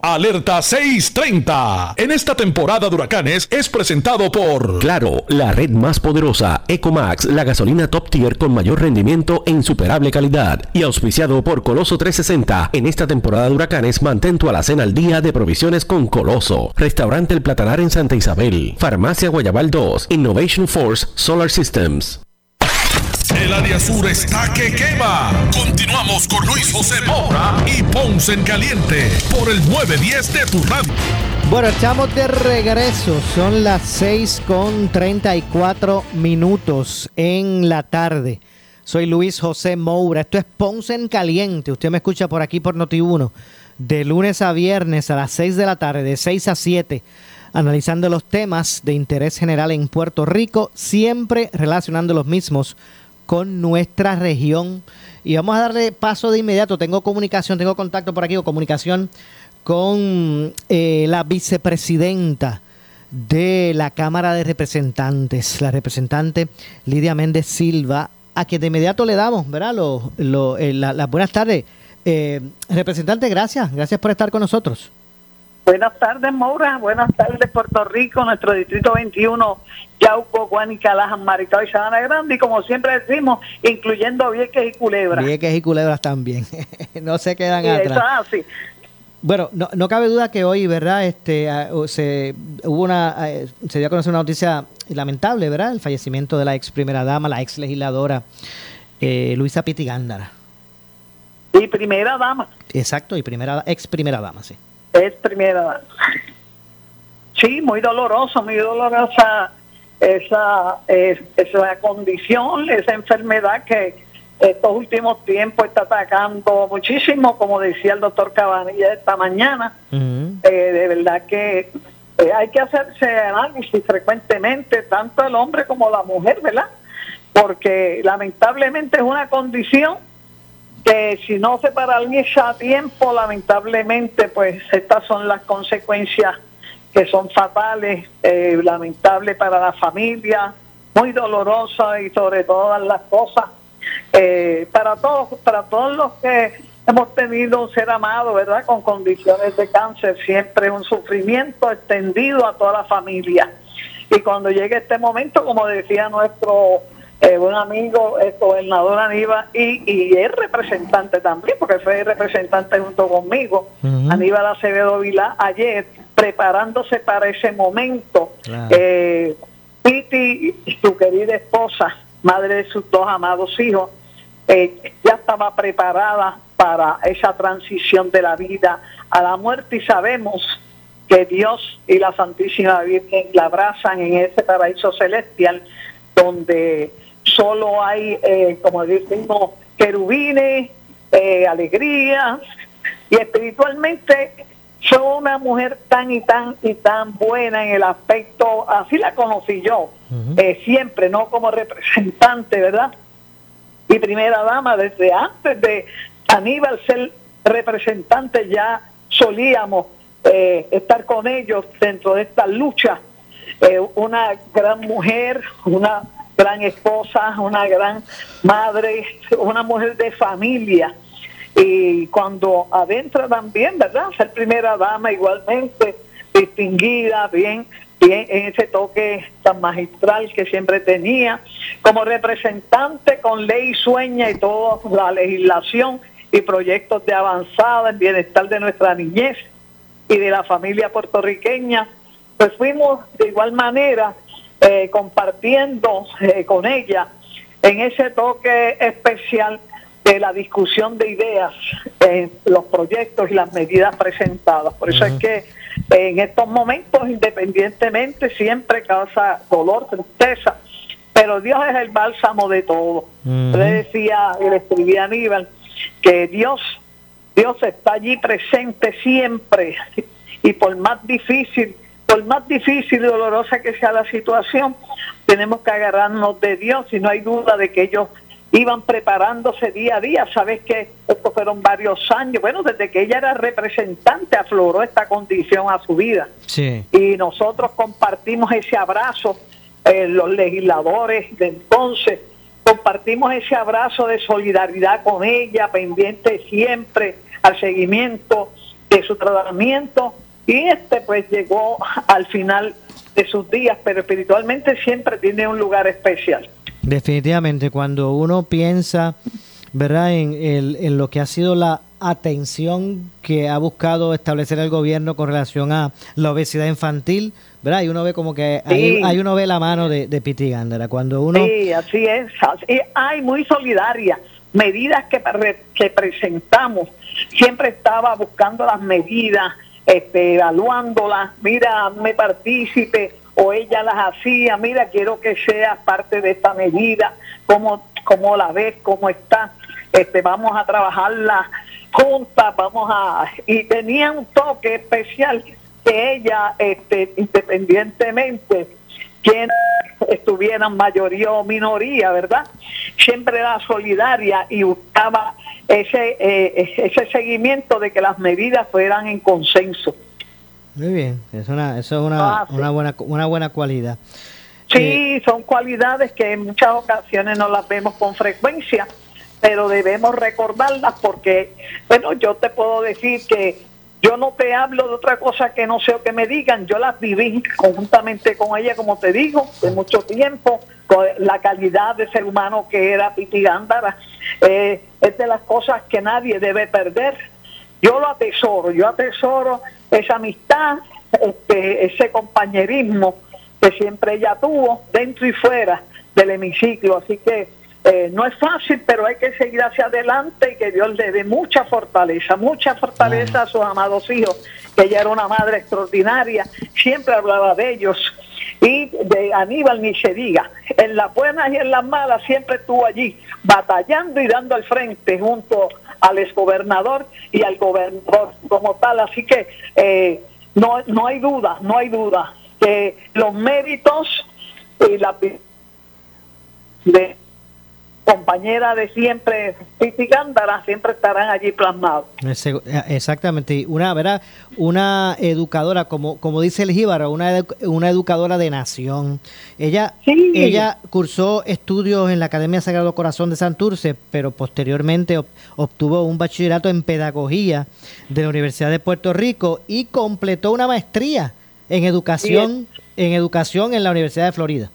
Alerta 630. En esta temporada de huracanes es presentado por Claro, la red más poderosa, Ecomax, la gasolina top tier con mayor rendimiento e insuperable calidad. Y auspiciado por Coloso 360. En esta temporada de huracanes, mantén tu alacena al día de provisiones con Coloso. Restaurante El Platanar en Santa Isabel. Farmacia Guayabal 2. Innovation Force Solar Systems. El área sur está que quema. Continuamos con Luis José Moura y Ponce en Caliente por el 910 de tu. Bueno, estamos de regreso. Son las 6 con 34 minutos en la tarde. Soy Luis José Moura. Esto es Ponce en Caliente. Usted me escucha por aquí por Noti1. De lunes a viernes a las 6 de la tarde, de 6 a 7, analizando los temas de interés general en Puerto Rico, siempre relacionando los mismos con nuestra región. Y vamos a darle paso de inmediato. Tengo comunicación, tengo contacto por aquí o comunicación con eh, la vicepresidenta de la Cámara de Representantes, la representante Lidia Méndez Silva, a quien de inmediato le damos, ¿verdad? Eh, la- las buenas tardes. Eh, representante, gracias, gracias por estar con nosotros. Buenas tardes, Maura. Buenas tardes, Puerto Rico, nuestro distrito 21, Yauco, Guanica, Lajan, Maricao y Sabana Grande. Y como siempre decimos, incluyendo Vieques y Culebra. Vieques y culebras también. no se quedan Y eso atrás. es así. Bueno, no, no cabe duda que hoy, ¿verdad? Este, ah, se hubo una, eh, se dio a conocer una noticia lamentable, ¿verdad? El fallecimiento de la ex primera dama, la ex legisladora eh, Luisa Pitigándara. Y primera dama. Exacto, y primera, ex primera dama, sí. Es primera. Sí, muy doloroso, muy dolorosa esa, es- esa condición, esa enfermedad que estos últimos tiempos está atacando muchísimo, como decía el doctor Cabanilla esta mañana. Eh, de verdad que eh, hay que hacerse análisis frecuentemente, tanto el hombre como la mujer, ¿verdad? Porque lamentablemente es una condición que si no se paraliza a tiempo, lamentablemente, pues estas son las consecuencias que son fatales, eh, lamentables para la familia, muy dolorosas y sobre todas las cosas, eh, para todos, para todos los que hemos tenido un ser amado, ¿verdad? Con condiciones de cáncer, siempre un sufrimiento extendido a toda la familia. Y cuando llegue este momento, como decía nuestro eh, buen amigo, el gobernador Aníbal, y, y es representante también, porque fue representante junto conmigo, Aníbal Acevedo Vilá, ayer, preparándose para ese momento. Claro. Eh, Piti, su querida esposa, madre de sus dos amados hijos, eh, ya estaba preparada para esa transición de la vida a la muerte y sabemos que Dios y la Santísima Virgen la abrazan en ese paraíso celestial donde solo hay, eh, como decimos, querubines, eh, alegría. Y espiritualmente fue una mujer tan y tan y tan buena en el aspecto, así la conocí yo, eh, siempre, no como representante, ¿verdad? y primera dama desde antes de Aníbal ser representante ya solíamos eh, estar con ellos dentro de esta lucha. Eh, una gran mujer una gran esposa una gran madre una mujer de familia. Y cuando adentra también verdad ser primera dama igualmente distinguida bien bien en ese toque tan magistral que siempre tenía, como representante con ley sueña y toda la legislación y proyectos de avanzada en bienestar de nuestra niñez y de la familia puertorriqueña, pues fuimos de igual manera eh, compartiendo eh, con ella en ese toque especial de la discusión de ideas en los proyectos y las medidas presentadas. Por eso es que en estos momentos, independientemente, siempre causa dolor, tristeza, pero Dios es el bálsamo de todo. Le decía, le escribía a Aníbal, que Dios, Dios está allí presente siempre, y por más difícil, por más difícil y dolorosa que sea la situación, tenemos que agarrarnos de Dios y no hay duda de que ellos iban preparándose día a día. Sabes que estos fueron varios años. Bueno, desde que ella era representante afloró esta condición a su vida. Sí. Y nosotros compartimos ese abrazo, eh, los legisladores de entonces, compartimos ese abrazo de solidaridad con ella, pendiente siempre al seguimiento de su tratamiento. Y este pues llegó al final de sus días, pero espiritualmente siempre tiene un lugar especial. Definitivamente, cuando uno piensa, ¿verdad?, en, el- en lo que ha sido la atención que ha buscado establecer el gobierno con relación a la obesidad infantil, ¿verdad? Y uno ve como que ahí, Sí. ahí uno ve la mano de, de Piti Gándara. Cuando uno... Sí, así es. Y hay muy solidaria. Medidas que, que presentamos, siempre estaba buscando las medidas, este, evaluándolas. Mira, me partícipe o ella las hacía. Mira, quiero que seas parte de esta medida. ¿Cómo, cómo la ves? ¿Cómo está? Este, vamos a trabajarla juntas, vamos a... Y tenía un toque especial que ella, este, independientemente quien estuvieran mayoría o minoría, ¿verdad? Siempre era solidaria y buscaba ese eh, ese seguimiento de que las medidas fueran en consenso. Muy bien, es una, eso es una, Ah, sí. una, buena, una buena cualidad. Sí, son cualidades que en muchas ocasiones no las vemos con frecuencia, pero debemos recordarlas porque, bueno, yo te puedo decir que yo no te hablo de otra cosa que no sé o que me digan, yo las viví conjuntamente con ella, como te digo, de mucho tiempo, con la calidad de ser humano que era Piti Gándara, eh, es de las cosas que nadie debe perder. Yo lo atesoro, yo atesoro esa amistad, este, ese compañerismo que siempre ella tuvo dentro y fuera del hemiciclo. Así que eh, no es fácil, pero hay que seguir hacia adelante y que Dios le dé mucha fortaleza, mucha fortaleza a sus amados hijos, que ella era una madre extraordinaria, siempre hablaba de ellos. Y de Aníbal ni se diga, en las buenas y en las malas siempre estuvo allí, batallando y dando al frente junto al exgobernador y al gobernador como tal. Así que eh, no, no hay duda, no hay duda que los méritos y la de compañera de siempre, Titi Gándara, siempre estarán allí plasmados. Exactamente, una, ¿verdad? una educadora, como, como dice el Jíbaro, una, edu- una educadora de nación. Ella, Sí. ella cursó estudios en la Academia Sagrado Corazón de Santurce, pero posteriormente ob- obtuvo un bachillerato en pedagogía de la Universidad de Puerto Rico y completó una maestría en educación, en educación en la Universidad de Florida.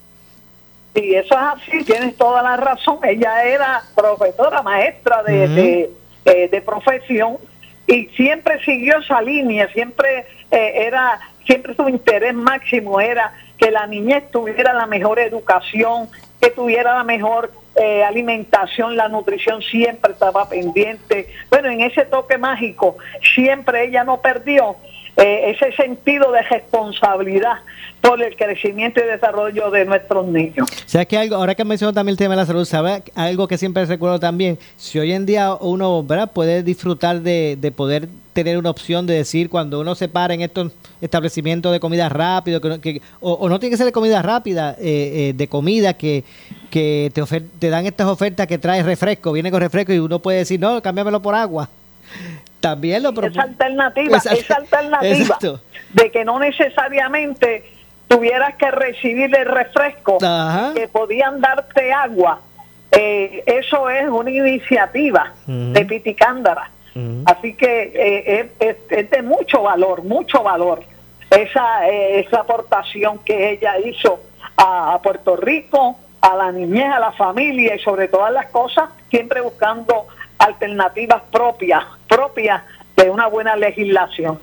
Sí, eso es así, tienes toda la razón. Ella era profesora, maestra de, eh, de profesión y siempre siguió esa línea, siempre eh, era, siempre su interés máximo era que la niñez tuviera la mejor educación, que tuviera la mejor eh, alimentación, la nutrición siempre estaba pendiente. Bueno, en ese toque mágico siempre ella no perdió eh, ese sentido de responsabilidad por el crecimiento y desarrollo de nuestros niños. ¿Sabes que algo? Ahora que mencionó también el tema de la salud, ¿sabes algo que siempre recuerdo también? Si hoy en día uno ¿verdad? puede disfrutar de, de poder tener una opción de decir cuando uno se para en estos establecimientos de comida rápido, que, o no tiene que ser de comida rápida, eh, eh, de comida que, que te, ofer- te dan estas ofertas que trae refresco, viene con refresco y uno puede decir, no, cámbiamelo por agua. También lo esa alternativa, Exacto. esa alternativa Exacto. de que no necesariamente tuvieras que recibir el refresco, Ajá. que podían darte agua. Eh, eso es una iniciativa de Piticándara. Ujú. Así que eh, es, es- es de mucho valor, mucho valor esa, eh, esa aportación que ella hizo a, a Puerto Rico, a la niñez, a la familia y sobre todas las cosas, siempre buscando alternativas propias, propias de una buena legislación.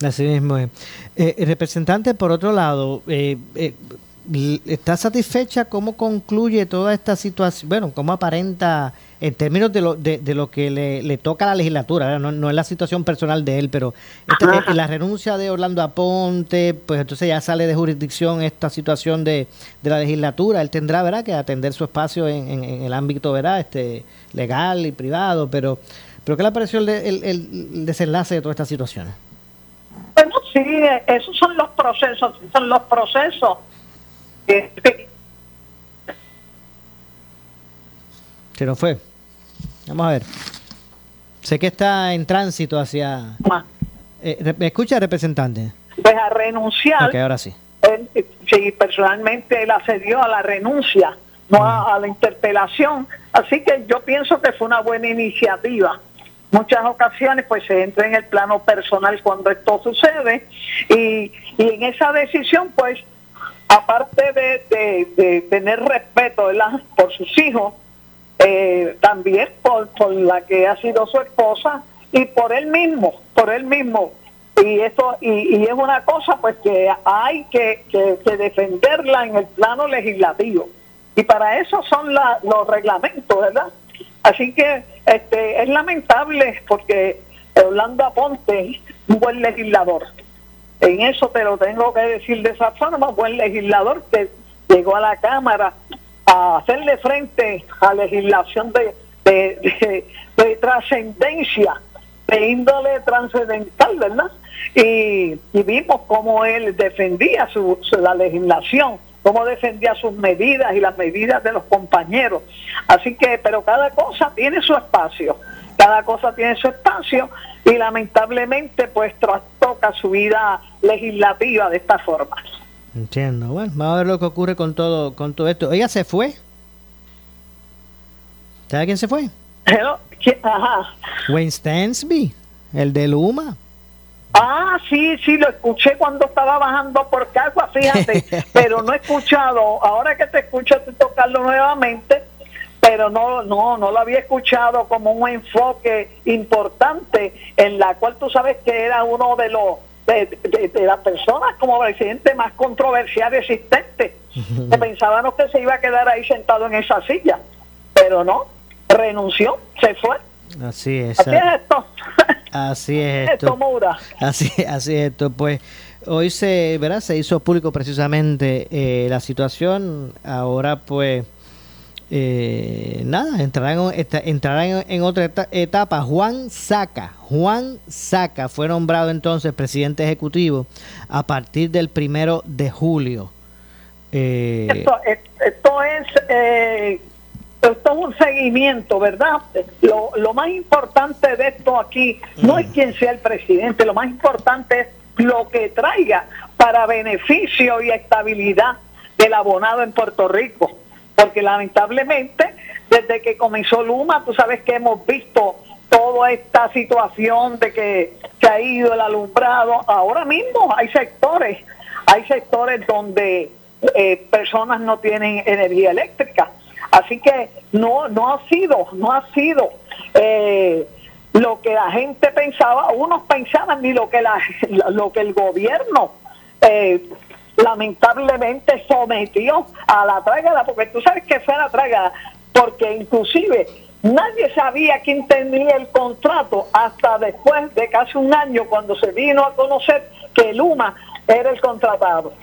Así mismo es. Eh, representante, por otro lado, eh, eh, ¿está satisfecha cómo concluye toda esta situación? Bueno, cómo aparenta en términos de lo, de, de lo que le, le toca a la legislatura, no, no es la situación personal de él, pero este, eh, la renuncia de Orlando Aponte, pues entonces ya sale de jurisdicción esta situación de, de la legislatura, él tendrá, ¿verdad?, que atender su espacio en, en, el ámbito, ¿verdad?, este legal y privado, pero, pero ¿qué le pareció el, el, el desenlace de toda esta situación? Bueno, sí, esos son los procesos, son los procesos. Este, Se nos fue. Vamos a ver. Sé que está en tránsito hacia... Eh, ¿Me escucha, representante? Pues a renunciar. Ok, ahora sí. Él, sí, personalmente él accedió a la renuncia, no a, a, la interpelación. Así que yo pienso que fue una buena iniciativa. Muchas ocasiones pues se entra en el plano personal cuando esto sucede y, y en esa decisión pues aparte de, de, tener respeto ¿verdad? por sus hijos, eh, también por, por la que ha sido su esposa y por él mismo, por él mismo. Y esto y, y es una cosa pues que hay que, que, que, defenderla en el plano legislativo. Y para eso son la, los reglamentos, ¿verdad? Así que este es lamentable porque Orlando Aponte un buen legislador. En eso te lo tengo que decir de esa forma, buen legislador que llegó a la Cámara a hacerle frente a legislación de, de, de, de trascendencia, de índole trascendental, ¿verdad? Y, y, vimos cómo él defendía su, su, la legislación, cómo defendía sus medidas y las medidas de los compañeros. Así que, pero cada cosa tiene su espacio, cada cosa tiene su espacio y lamentablemente pues trastoca su vida legislativa de esta forma. Entiendo. Bueno, vamos a ver lo que ocurre con todo, con todo esto. Ella se fue. ¿Sabe quién se fue? Hello. Ajá. Wayne Stansby, el de Luma. Ah, sí, sí, lo escuché cuando estaba bajando por Cagua, fíjate, pero no he escuchado, ahora que te escucho te tocarlo nuevamente, pero no, no, no lo había escuchado como un enfoque importante en la cual tú sabes que era uno de los de, de, de, las personas como presidente más controversial existente. que pensábamos que se iba a quedar ahí sentado en esa silla, pero no, renunció, se fue. Así es. Así es esto. Así es esto. Así, así es esto. Pues hoy se, ¿verdad? se hizo público precisamente eh, la situación. Ahora pues eh, nada, entrarán, entrarán en otra etapa. Juan Saca, Juan Saca fue nombrado entonces presidente ejecutivo a partir del primero de julio. Eh, esto, esto, es eh, esto es un seguimiento, ¿verdad? Lo, lo, más importante de esto aquí no es quién sea el presidente, lo más importante es lo que traiga para beneficio y estabilidad del abonado en Puerto Rico porque lamentablemente desde que comenzó Luma, tú sabes que hemos visto toda esta situación de que se ha ido el alumbrado. Ahora mismo hay sectores, hay sectores donde eh, personas no tienen energía eléctrica. Así que no, no ha sido, no ha sido eh, lo que la gente pensaba, unos pensaban ni lo que la, lo que el gobierno eh, lamentablemente sometió a la trágala, porque tú sabes que fue la trágala, porque inclusive nadie sabía quién tenía el contrato hasta después de casi un año cuando se vino a conocer que Luma era el contratado.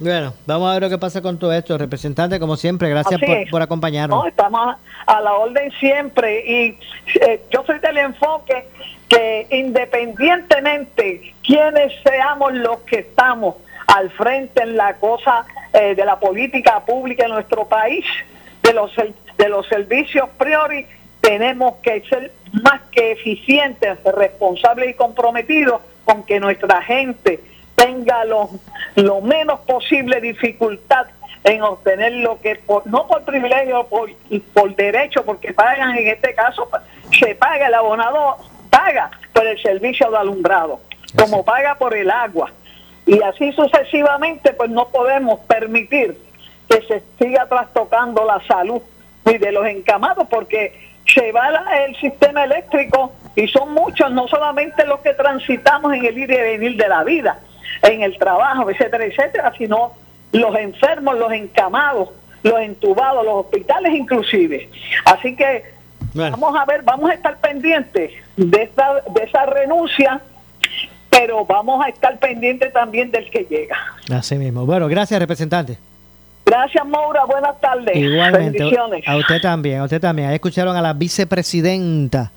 Bueno, vamos a ver lo que pasa con todo esto. Representante, como siempre, gracias por, por, acompañarnos. No, estamos a la orden siempre y eh, yo soy del enfoque que independientemente quienes seamos los que estamos al frente en la cosa eh, de la política pública en nuestro país, de los, de los servicios priori, tenemos que ser más que eficientes, responsables y comprometidos con que nuestra gente tenga lo, lo menos posible dificultad en obtener lo que, por, no por privilegio, por, por derecho, porque pagan en este caso, se paga el abonado paga por el servicio de alumbrado, como paga por el agua. Y así sucesivamente, pues no podemos permitir que se siga trastocando la salud ni de los encamados, porque se va el sistema eléctrico y son muchos, no solamente los que transitamos en el ir y venir de la vida, en el trabajo, etcétera, etcétera, sino los enfermos, los encamados, los entubados, los hospitales inclusive. Así que vamos a ver, vamos a estar pendientes de esa, de esa renuncia, pero vamos a estar pendientes también del que llega. Así mismo. Bueno, gracias, representante. Gracias, Maura. Buenas tardes. Igualmente. Bendiciones. A usted también, a usted también. Ahí escucharon a la vicepresidenta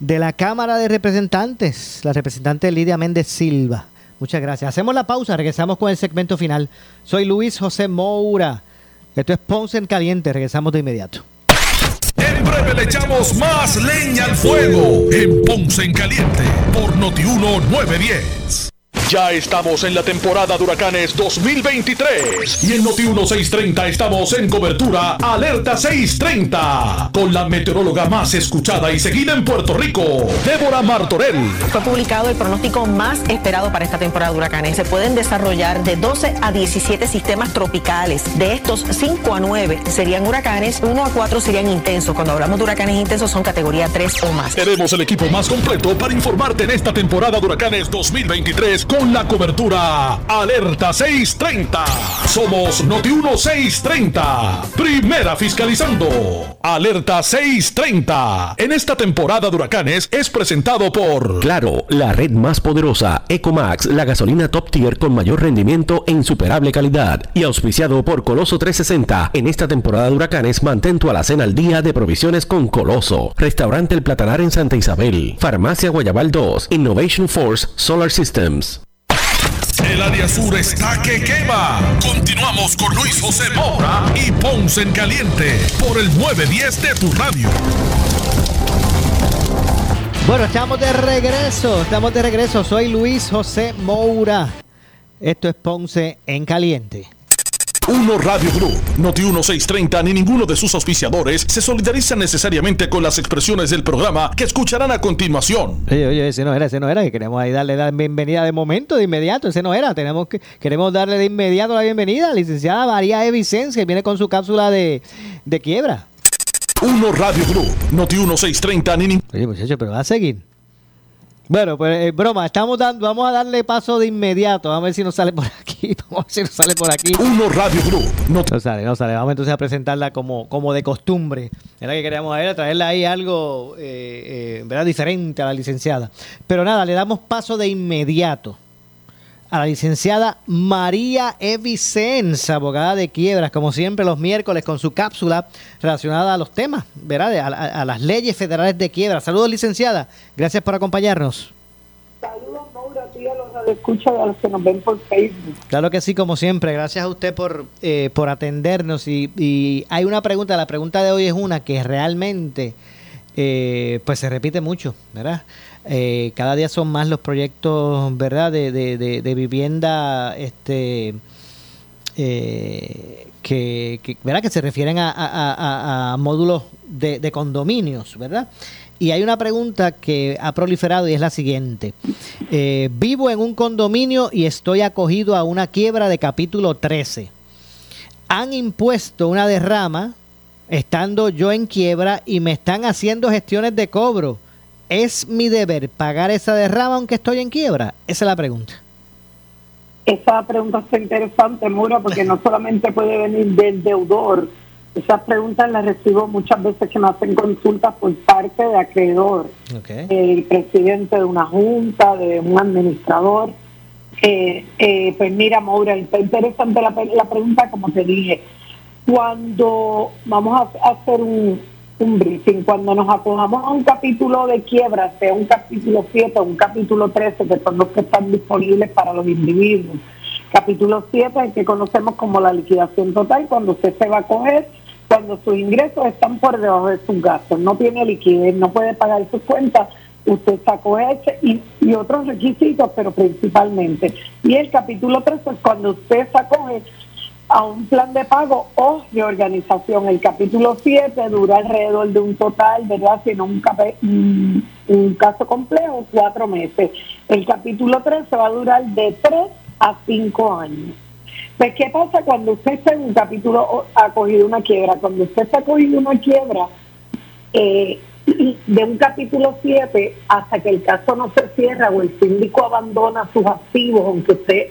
de la Cámara de Representantes, la representante Lidia Méndez Silva. Muchas gracias. Hacemos la pausa, regresamos con el segmento final. Soy Luis José Moura. Esto es Ponce en Caliente. Regresamos de inmediato. En breve le echamos más leña al fuego en Ponce en Caliente por Notiuno 910. Ya estamos en la temporada de huracanes 2023 y en Noti 1630 estamos en cobertura Alerta 630 con la meteoróloga más escuchada y seguida en Puerto Rico, Débora Martorell. Fue publicado el pronóstico más esperado para esta temporada de huracanes. Se pueden desarrollar de 12 a 17 sistemas tropicales. De estos, 5 a 9 serían huracanes, 1 a 4 serían intensos. Cuando hablamos de huracanes intensos son categoría 3 o más. Tenemos el equipo más completo para informarte en esta temporada de huracanes 2023 con la cobertura Alerta 630. Somos Noti 630. Primera fiscalizando. Alerta 630. En esta temporada de huracanes es presentado por Claro, la red más poderosa, Ecomax, la gasolina top tier con mayor rendimiento e insuperable calidad. Y auspiciado por Coloso 360. En esta temporada de huracanes, mantén tu alacena al día de provisiones con Coloso. Restaurante El Platanar en Santa Isabel. Farmacia Guayabal 2. Innovation Force Solar Systems. El área sur está que quema. Continuamos con Luis José Moura y Ponce en Caliente por el 910 de tu radio. Bueno, estamos de regreso, estamos de regreso. Soy Luis José Moura. Esto es Ponce en Caliente. Uno Radio Group, Noti 1630 ni ninguno de sus auspiciadores se solidarizan necesariamente con las expresiones del programa que escucharán a continuación. Oye, oye, ese no era, ese no era, que queremos ahí darle la bienvenida de momento, de inmediato, ese no era, tenemos que, queremos darle de inmediato la bienvenida a la licenciada María E. Que viene con su cápsula de, de quiebra. Uno Radio Group, Noti 1630 ni ninguno. Oye, muchacho, pero va a seguir. Bueno, pues eh, broma, estamos dando, vamos a darle paso de inmediato. Vamos a ver si nos sale por aquí. Vamos a ver si nos sale por aquí. Uno Radio Group. No, sale, no sale. Vamos entonces a presentarla como, como de costumbre. Era que queríamos a traerle ahí algo eh, eh, ¿verdad? diferente a la licenciada. Pero nada, le damos paso de inmediato a la licenciada María E. Vicenza, abogada de quiebras, como siempre los miércoles con su cápsula relacionada a los temas, ¿verdad? A, a, a las leyes federales de quiebra. Saludos, licenciada. Gracias por acompañarnos. Saludos, Maura, a ti a los escucha a los que nos ven por Facebook. Claro que sí, como siempre. Gracias a usted por, eh, por atendernos. Y, y, hay una pregunta, la pregunta de hoy es una que realmente eh, pues se repite mucho, ¿verdad? Eh, cada día son más los proyectos, ¿verdad?, de, vivienda este, eh, que, ¿verdad? que se refieren a módulos de, condominios, ¿verdad? Y hay una pregunta que ha proliferado y es la siguiente. Eh, vivo en un condominio y estoy acogido a una quiebra de capítulo 13. Han impuesto una derrama estando yo en quiebra y me están haciendo gestiones de cobro. ¿Es mi deber pagar esa derrama aunque estoy en quiebra? Esa es la pregunta. Esa pregunta está interesante, Mura, porque no solamente puede venir del deudor. Esas preguntas las recibo muchas veces que me hacen consultas por parte de acreedor, okay. el presidente de una junta, de un administrador. Eh, eh, pues mira, Maura, está interesante la, la pregunta, como te dije. Cuando vamos a hacer un, un briefing. Cuando nos acojamos a un capítulo de quiebra, sea un capítulo 7 o un capítulo 13, que son los que están disponibles para los individuos. Capítulo 7, el que conocemos como la liquidación total, cuando usted se va a coger, cuando sus ingresos están por debajo de sus gastos, no tiene liquidez, no puede pagar sus cuentas, usted está cohecho y, otros requisitos, pero principalmente. Y el capítulo 13 es cuando usted se acoge a un plan de pago o de organización. El capítulo 7 dura alrededor de un total, ¿verdad? Sino un, un, un caso complejo, cuatro meses. El capítulo 13 va a durar de 3 a 5 años. Pues, ¿qué pasa cuando usted está en un capítulo ha cogido una quiebra? Cuando usted está cogido una quiebra eh, de un capítulo 7 hasta que el caso no se cierra o el síndico abandona sus activos, aunque usted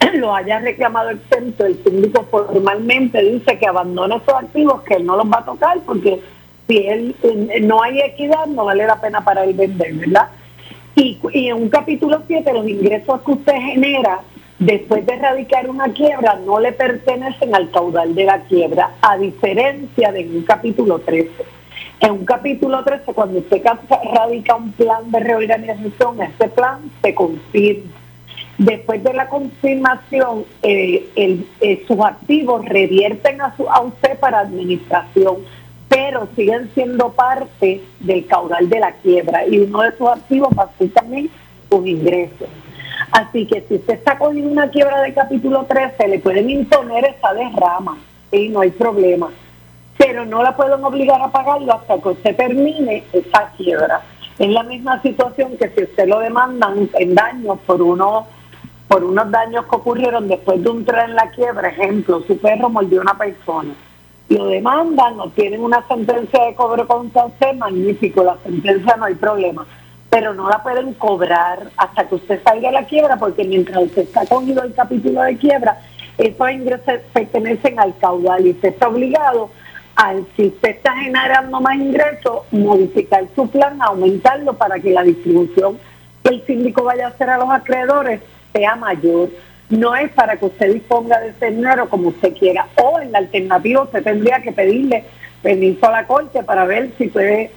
lo haya reclamado exento, el síndico formalmente dice que abandone esos activos, que él no los va a tocar porque si él eh, no hay equidad, no vale la pena para él vender, ¿verdad? Y, y en un capítulo 7, los ingresos que usted genera después de erradicar una quiebra no le pertenecen al caudal de la quiebra, a diferencia de un capítulo 13. En un capítulo 13, cuando usted radica un plan de reorganización, ese plan se confirma. Después de la confirmación, eh, eh, sus activos revierten a, su, a usted para administración, pero siguen siendo parte del caudal de la quiebra y uno de sus activos va a ser también sus ingresos. Así que si usted está con una quiebra de capítulo 13, le pueden imponer esa derrama, y no hay problema. Pero no la pueden obligar a pagarlo hasta que usted termine esa quiebra. Es la misma situación que si usted lo demandan en daños por uno por unos daños que ocurrieron después de un tren en la quiebra, ejemplo, su perro mordió a una persona, lo demandan, obtienen una sentencia de cobro contra usted, magnífico, la sentencia no hay problema pero no la pueden cobrar hasta que usted salga de la quiebra, porque mientras usted está cogido el capítulo de quiebra, esos ingresos pertenecen al caudal y usted está obligado, al si usted está generando más ingresos, modificar su plan, aumentarlo para que la distribución que el síndico vaya a hacer a los acreedores sea mayor. No es para que usted disponga de ese dinero como usted quiera. O en la alternativa usted tendría que pedirle permiso a la corte para ver si puede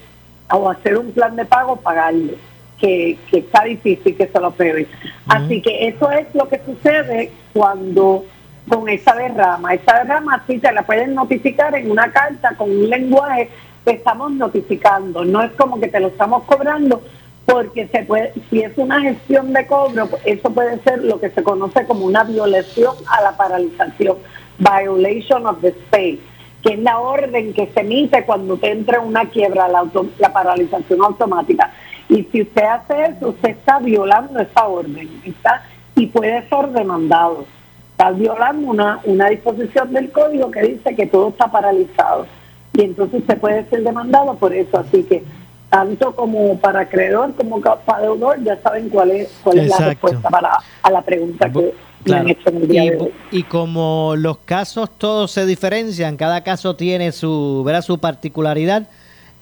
o hacer un plan de pago, pagarle que, está difícil que se lo pegue. Así que eso es lo que sucede cuando con esa derrama. Esa derrama sí te la pueden notificar en una carta con un lenguaje que estamos notificando. No es como que te lo estamos cobrando porque se puede, si es una gestión de cobro, eso puede ser lo que se conoce como una violación a la paralización, violation of the state, que es la orden que se emite cuando te entra una quiebra, la, la paralización automática. Y si usted hace eso, usted está violando esa orden, está y puede ser demandado. Está violando una, una disposición del código que dice que todo está paralizado. Y entonces usted puede ser demandado por eso. Así que tanto como para acreedor como para deudor, ya saben cuál es, cuál es la respuesta para, a la pregunta que me han hecho en el día y, de hoy. Y como los casos todos se diferencian, cada caso tiene su, ¿verdad? su particularidad,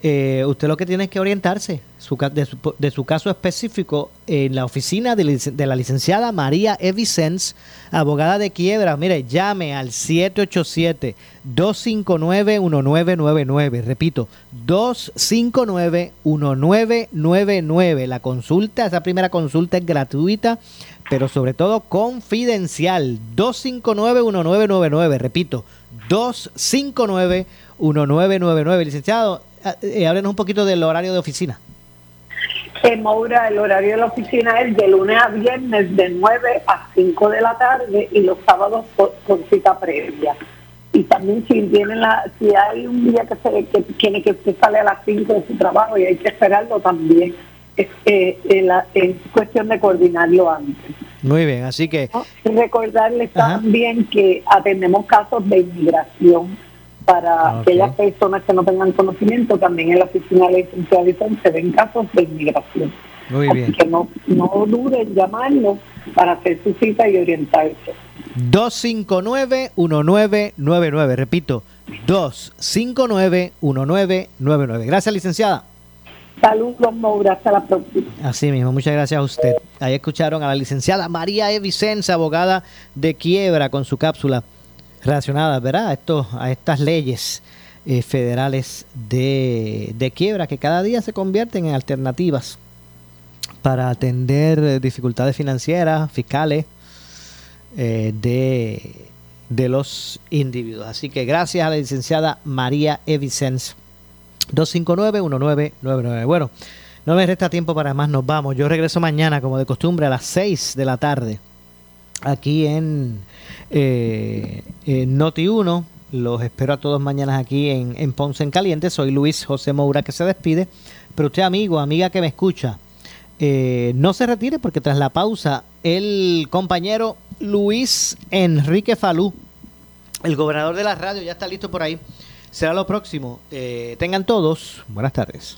eh, usted lo que tiene es que orientarse de, su, caso específico en la oficina de, la licenciada María Evicens, abogada de quiebra. Mire, llame al 787-259-1999. Repito, 259-1999. La consulta, esa primera consulta es gratuita, pero sobre todo confidencial. 259-1999. Repito, 259-1999. Licenciado, eh, háblenos un poquito del horario de oficina. En Moura el horario de la oficina es de lunes a viernes de 9 a 5 de la tarde y los sábados con cita previa. Y también si tienen la, si hay un día que se que tiene que usted sale a las 5 de su trabajo y hay que esperarlo también, es, eh, es cuestión de coordinarlo antes. Muy bien, así que... Recordarles también que atendemos casos de inmigración para ah, aquellas personas que no tengan conocimiento, también en la oficina de la licenciada se ven casos de inmigración. Muy Así que no, no duden en llamarnos para hacer su cita y orientarse. 259-1999, repito, 259-1999. Gracias, licenciada. Saludos, Maura, hasta la próxima. Así mismo, muchas gracias a usted. Ahí escucharon a la licenciada María E. Vicenza, abogada de quiebra, con su cápsula relacionadas ¿verdad? a, estos, a estas leyes eh, federales de, de, quiebra que cada día se convierten en alternativas para atender eh, dificultades financieras, fiscales eh, de, de, los individuos. Así que gracias a la licenciada María Evicens. 259-1999. Bueno, no me resta tiempo para más, nos vamos. Yo regreso mañana, como de costumbre, a las 6 de la tarde, aquí en eh, Noti1. Los espero a todos mañana aquí en, Ponce en Caliente. Soy Luis José Moura que se despide. Pero usted, amigo, amiga que me escucha, eh, no se retire porque tras la pausa, el compañero Luis Enrique Falú, el gobernador de la radio, ya está listo por ahí. Será lo próximo. Eh, tengan todos buenas tardes.